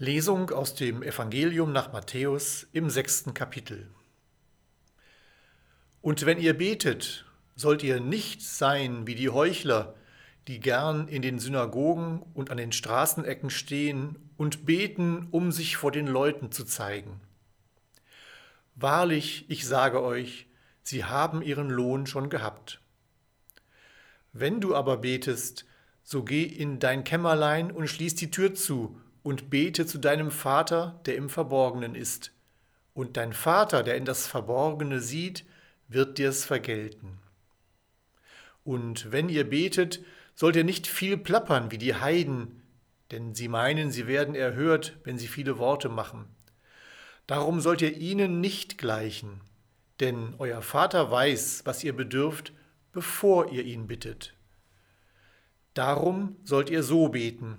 Lesung aus dem Evangelium nach Matthäus im sechsten Kapitel. Und wenn ihr betet, sollt ihr nicht sein wie die Heuchler, die gern in den Synagogen und an den Straßenecken stehen und beten, um sich vor den Leuten zu zeigen. Wahrlich, ich sage euch, sie haben ihren Lohn schon gehabt. Wenn du aber betest, so geh in dein Kämmerlein und schließ die Tür zu und bete zu deinem Vater, der im Verborgenen ist. Und dein Vater, der in das Verborgene sieht, wird dir's vergelten. Und wenn ihr betet, sollt ihr nicht viel plappern wie die Heiden, denn sie meinen, sie werden erhört, wenn sie viele Worte machen. Darum sollt ihr ihnen nicht gleichen, denn euer Vater weiß, was ihr bedürft, bevor ihr ihn bittet. Darum sollt ihr so beten.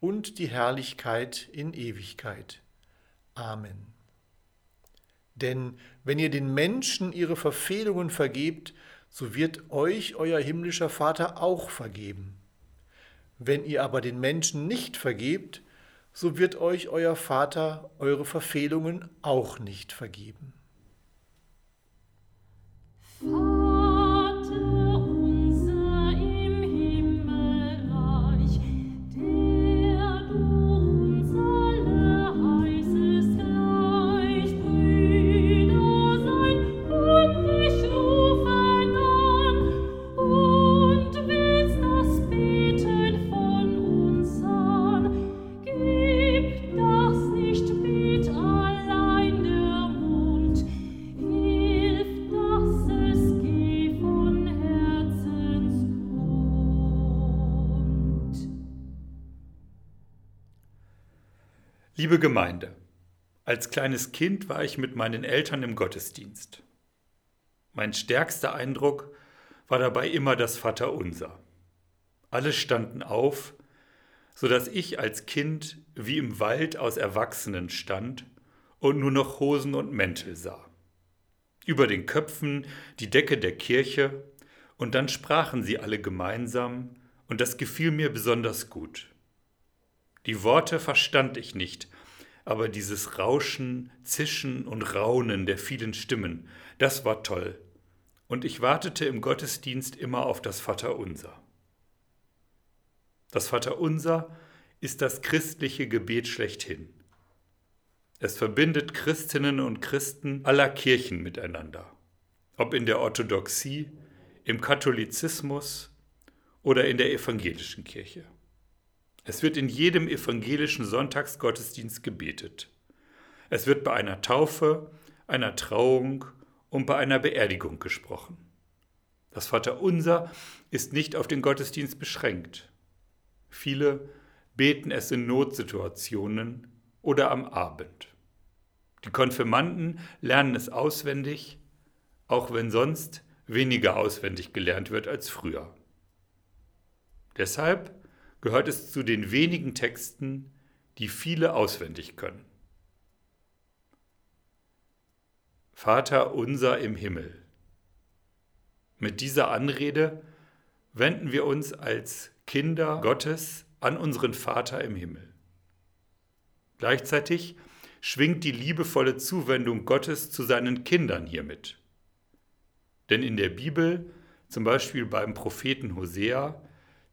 und die Herrlichkeit in Ewigkeit. Amen. Denn wenn ihr den Menschen ihre Verfehlungen vergebt, so wird euch euer himmlischer Vater auch vergeben. Wenn ihr aber den Menschen nicht vergebt, so wird euch euer Vater eure Verfehlungen auch nicht vergeben. Liebe Gemeinde, als kleines Kind war ich mit meinen Eltern im Gottesdienst. Mein stärkster Eindruck war dabei immer das Vaterunser. Alle standen auf, so dass ich als Kind wie im Wald aus Erwachsenen stand und nur noch Hosen und Mäntel sah. Über den Köpfen die Decke der Kirche, und dann sprachen sie alle gemeinsam, und das gefiel mir besonders gut. Die Worte verstand ich nicht, aber dieses Rauschen, Zischen und Raunen der vielen Stimmen, das war toll. Und ich wartete im Gottesdienst immer auf das Vaterunser. Das Vaterunser ist das christliche Gebet schlechthin. Es verbindet Christinnen und Christen aller Kirchen miteinander, ob in der Orthodoxie, im Katholizismus oder in der evangelischen Kirche. Es wird in jedem evangelischen Sonntagsgottesdienst gebetet. Es wird bei einer Taufe, einer Trauung und bei einer Beerdigung gesprochen. Das Vaterunser ist nicht auf den Gottesdienst beschränkt. Viele beten es in Notsituationen oder am Abend. Die Konfirmanden lernen es auswendig, auch wenn sonst weniger auswendig gelernt wird als früher. Deshalb gehört es zu den wenigen Texten, die viele auswendig können. Vater unser im Himmel. Mit dieser Anrede wenden wir uns als Kinder Gottes an unseren Vater im Himmel. Gleichzeitig schwingt die liebevolle Zuwendung Gottes zu seinen Kindern hiermit. Denn in der Bibel, zum Beispiel beim Propheten Hosea,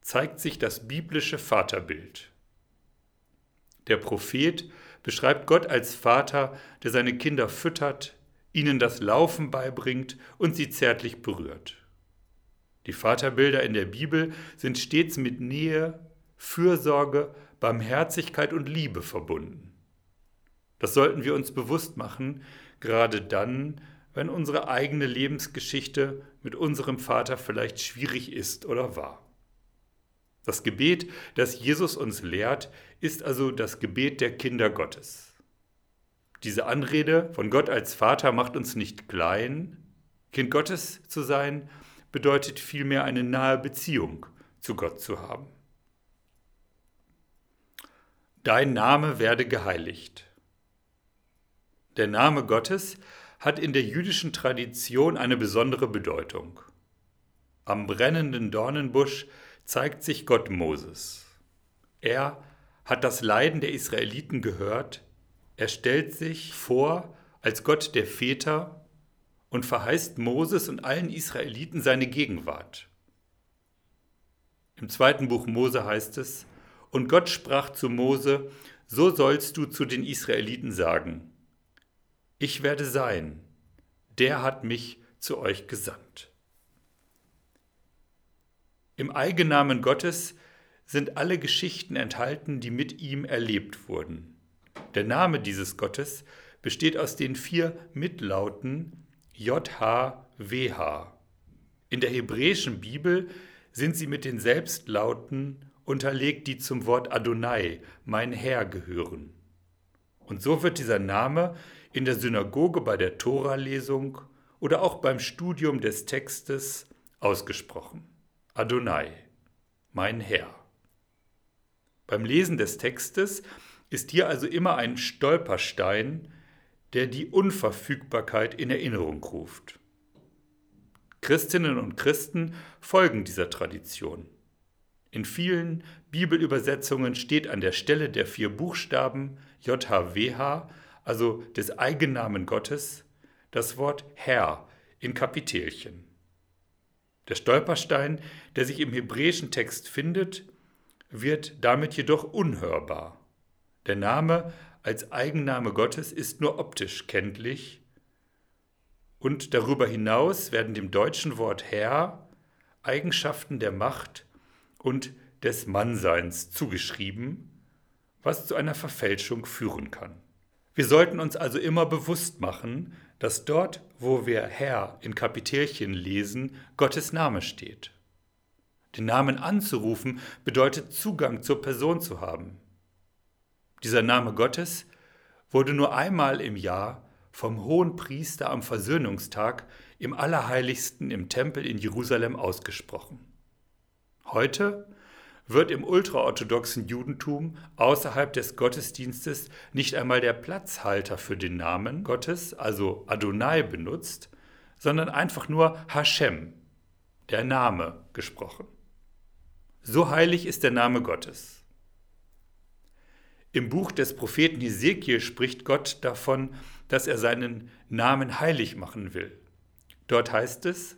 zeigt sich das biblische Vaterbild. Der Prophet beschreibt Gott als Vater, der seine Kinder füttert, ihnen das Laufen beibringt und sie zärtlich berührt. Die Vaterbilder in der Bibel sind stets mit Nähe, Fürsorge, Barmherzigkeit und Liebe verbunden. Das sollten wir uns bewusst machen, gerade dann, wenn unsere eigene Lebensgeschichte mit unserem Vater vielleicht schwierig ist oder war. Das Gebet, das Jesus uns lehrt, ist also das Gebet der Kinder Gottes. Diese Anrede von Gott als Vater macht uns nicht klein. Kind Gottes zu sein bedeutet vielmehr eine nahe Beziehung zu Gott zu haben. Dein Name werde geheiligt. Der Name Gottes hat in der jüdischen Tradition eine besondere Bedeutung. Am brennenden Dornenbusch zeigt sich Gott Moses. Er hat das Leiden der Israeliten gehört, er stellt sich vor als Gott der Väter und verheißt Moses und allen Israeliten seine Gegenwart. Im zweiten Buch Mose heißt es, und Gott sprach zu Mose, so sollst du zu den Israeliten sagen, ich werde sein, der hat mich zu euch gesandt. Im Eigennamen Gottes sind alle Geschichten enthalten, die mit ihm erlebt wurden. Der Name dieses Gottes besteht aus den vier Mitlauten JHWH. In der hebräischen Bibel sind sie mit den Selbstlauten unterlegt, die zum Wort Adonai, mein Herr, gehören. Und so wird dieser Name in der Synagoge bei der Tora-Lesung oder auch beim Studium des Textes ausgesprochen. Adonai, mein Herr. Beim Lesen des Textes ist hier also immer ein Stolperstein, der die Unverfügbarkeit in Erinnerung ruft. Christinnen und Christen folgen dieser Tradition. In vielen Bibelübersetzungen steht an der Stelle der vier Buchstaben JHWH, also des Eigennamen Gottes, das Wort Herr in Kapitelchen. Der Stolperstein, der sich im hebräischen Text findet, wird damit jedoch unhörbar. Der Name als Eigenname Gottes ist nur optisch kenntlich und darüber hinaus werden dem deutschen Wort Herr Eigenschaften der Macht und des Mannseins zugeschrieben, was zu einer Verfälschung führen kann. Wir sollten uns also immer bewusst machen, dass dort, wo wir Herr in Kapitelchen lesen, Gottes Name steht. Den Namen anzurufen bedeutet Zugang zur Person zu haben. Dieser Name Gottes wurde nur einmal im Jahr vom hohen Priester am Versöhnungstag im Allerheiligsten im Tempel in Jerusalem ausgesprochen. Heute wird im ultraorthodoxen Judentum außerhalb des Gottesdienstes nicht einmal der Platzhalter für den Namen Gottes, also Adonai, benutzt, sondern einfach nur Hashem, der Name, gesprochen. So heilig ist der Name Gottes. Im Buch des Propheten Hesekiel spricht Gott davon, dass er seinen Namen heilig machen will. Dort heißt es,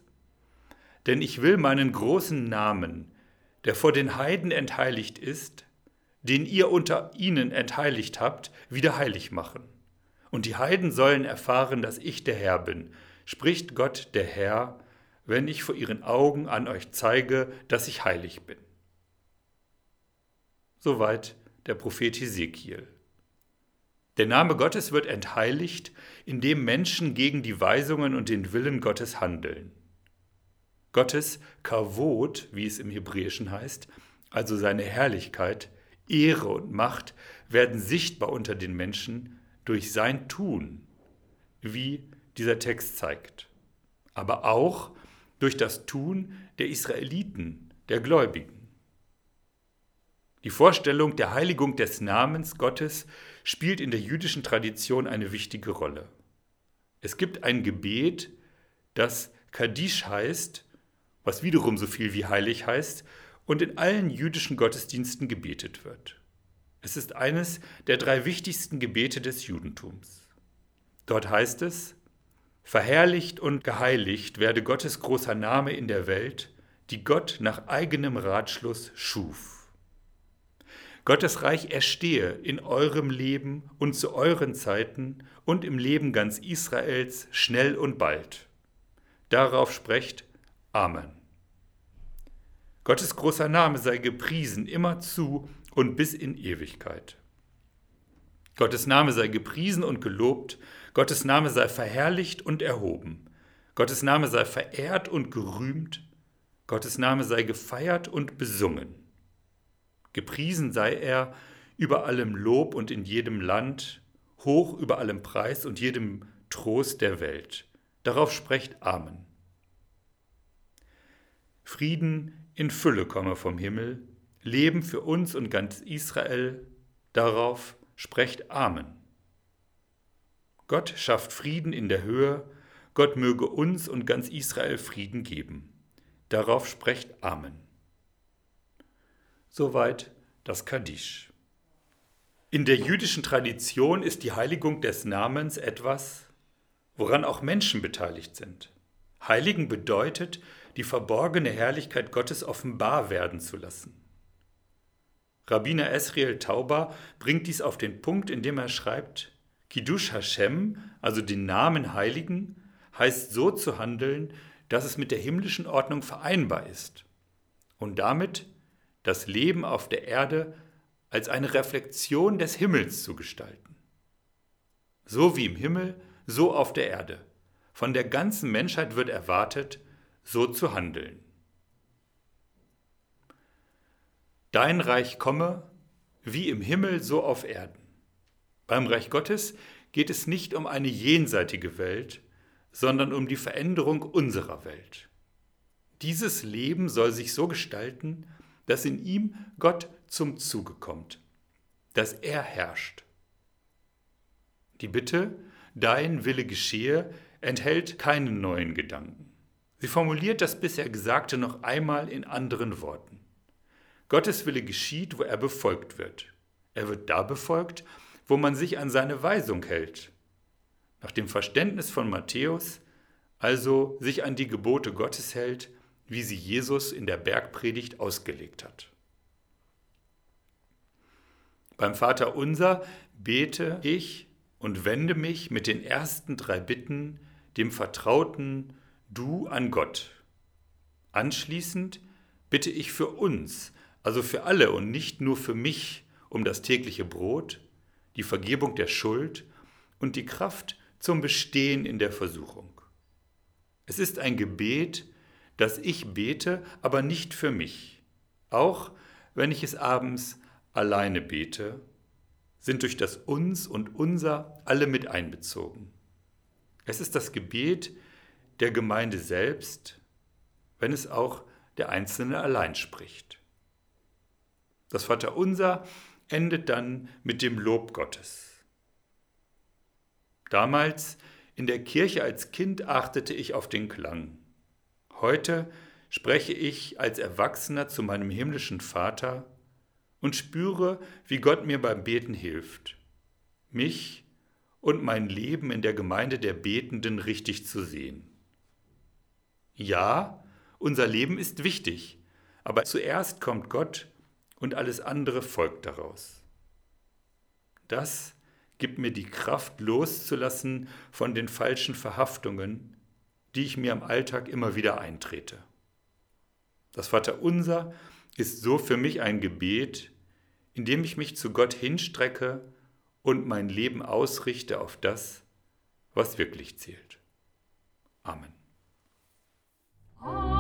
denn ich will meinen großen Namen, der vor den Heiden entheiligt ist, den ihr unter ihnen entheiligt habt, wieder heilig machen. Und die Heiden sollen erfahren, dass ich der Herr bin, spricht Gott der Herr, wenn ich vor ihren Augen an euch zeige, dass ich heilig bin. Soweit der Prophet Hesekiel. Der Name Gottes wird entheiligt, indem Menschen gegen die Weisungen und den Willen Gottes handeln. Gottes Kavod, wie es im Hebräischen heißt, also seine Herrlichkeit, Ehre und Macht, werden sichtbar unter den Menschen durch sein Tun, wie dieser Text zeigt, aber auch durch das Tun der Israeliten, der Gläubigen. Die Vorstellung der Heiligung des Namens Gottes spielt in der jüdischen Tradition eine wichtige Rolle. Es gibt ein Gebet, das Kaddisch heißt, was wiederum so viel wie heilig heißt und in allen jüdischen Gottesdiensten gebetet wird. Es ist eines der drei wichtigsten Gebete des Judentums. Dort heißt es, Verherrlicht und geheiligt werde Gottes großer Name in der Welt, die Gott nach eigenem Ratschluss schuf. Gottes Reich erstehe in eurem Leben und zu euren Zeiten und im Leben ganz Israels schnell und bald. Darauf sprecht Amen. Gottes großer Name sei gepriesen immerzu und bis in Ewigkeit. Gottes Name sei gepriesen und gelobt, Gottes Name sei verherrlicht und erhoben, Gottes Name sei verehrt und gerühmt, Gottes Name sei gefeiert und besungen. Gepriesen sei er über allem Lob und in jedem Land, hoch über allem Preis und jedem Trost der Welt. Darauf sprecht Amen. Frieden in Fülle komme vom Himmel, Leben für uns und ganz Israel, darauf sprecht Amen. Gott schafft Frieden in der Höhe, Gott möge uns und ganz Israel Frieden geben. Darauf sprecht Amen. Soweit das Kaddisch. In der jüdischen Tradition ist die Heiligung des Namens etwas, woran auch Menschen beteiligt sind. Heiligen bedeutet, die verborgene Herrlichkeit Gottes offenbar werden zu lassen. Rabbiner Esriel Tauber bringt dies auf den Punkt, indem er schreibt, Kiddush Hashem, also den Namen Heiligen, heißt so zu handeln, dass es mit der himmlischen Ordnung vereinbar ist und damit das Leben auf der Erde als eine Reflexion des Himmels zu gestalten. So wie im Himmel, so auf der Erde. Von der ganzen Menschheit wird erwartet, so zu handeln. Dein Reich komme, wie im Himmel, so auf Erden. Beim Reich Gottes geht es nicht um eine jenseitige Welt, sondern um die Veränderung unserer Welt. Dieses Leben soll sich so gestalten, dass in ihm Gott zum Zuge kommt, dass er herrscht. Die Bitte, dein Wille geschehe, enthält keinen neuen Gedanken. Sie formuliert das bisher Gesagte noch einmal in anderen Worten. Gottes Wille geschieht, wo er befolgt wird. Er wird da befolgt, wo man sich an seine Weisung hält. Nach dem Verständnis von Matthäus also sich an die Gebote Gottes hält, wie sie Jesus in der Bergpredigt ausgelegt hat. Beim Vater unser bete ich und wende mich mit den ersten drei Bitten dem vertrauten Du an Gott. Anschließend bitte ich für uns, also für alle und nicht nur für mich, um das tägliche Brot, die Vergebung der Schuld und die Kraft zum Bestehen in der Versuchung. Es ist ein Gebet, dass ich bete, aber nicht für mich. Auch wenn ich es abends alleine bete, sind durch das Uns und Unser alle mit einbezogen. Es ist das Gebet der Gemeinde selbst, wenn es auch der Einzelne allein spricht. Das Vaterunser endet dann mit dem Lob Gottes. Damals in der Kirche als Kind achtete ich auf den Klang. Heute spreche ich als Erwachsener zu meinem himmlischen Vater und spüre, wie Gott mir beim Beten hilft, mich und mein Leben in der Gemeinde der Betenden richtig zu sehen. Ja, unser Leben ist wichtig, aber zuerst kommt Gott und alles andere folgt daraus. Das gibt mir die Kraft loszulassen von den falschen Verhaftungen, die ich mir im Alltag immer wieder eintrete. Das Vaterunser ist so für mich ein Gebet, in dem ich mich zu Gott hinstrecke und mein Leben ausrichte auf das, was wirklich zählt. Amen. Oh.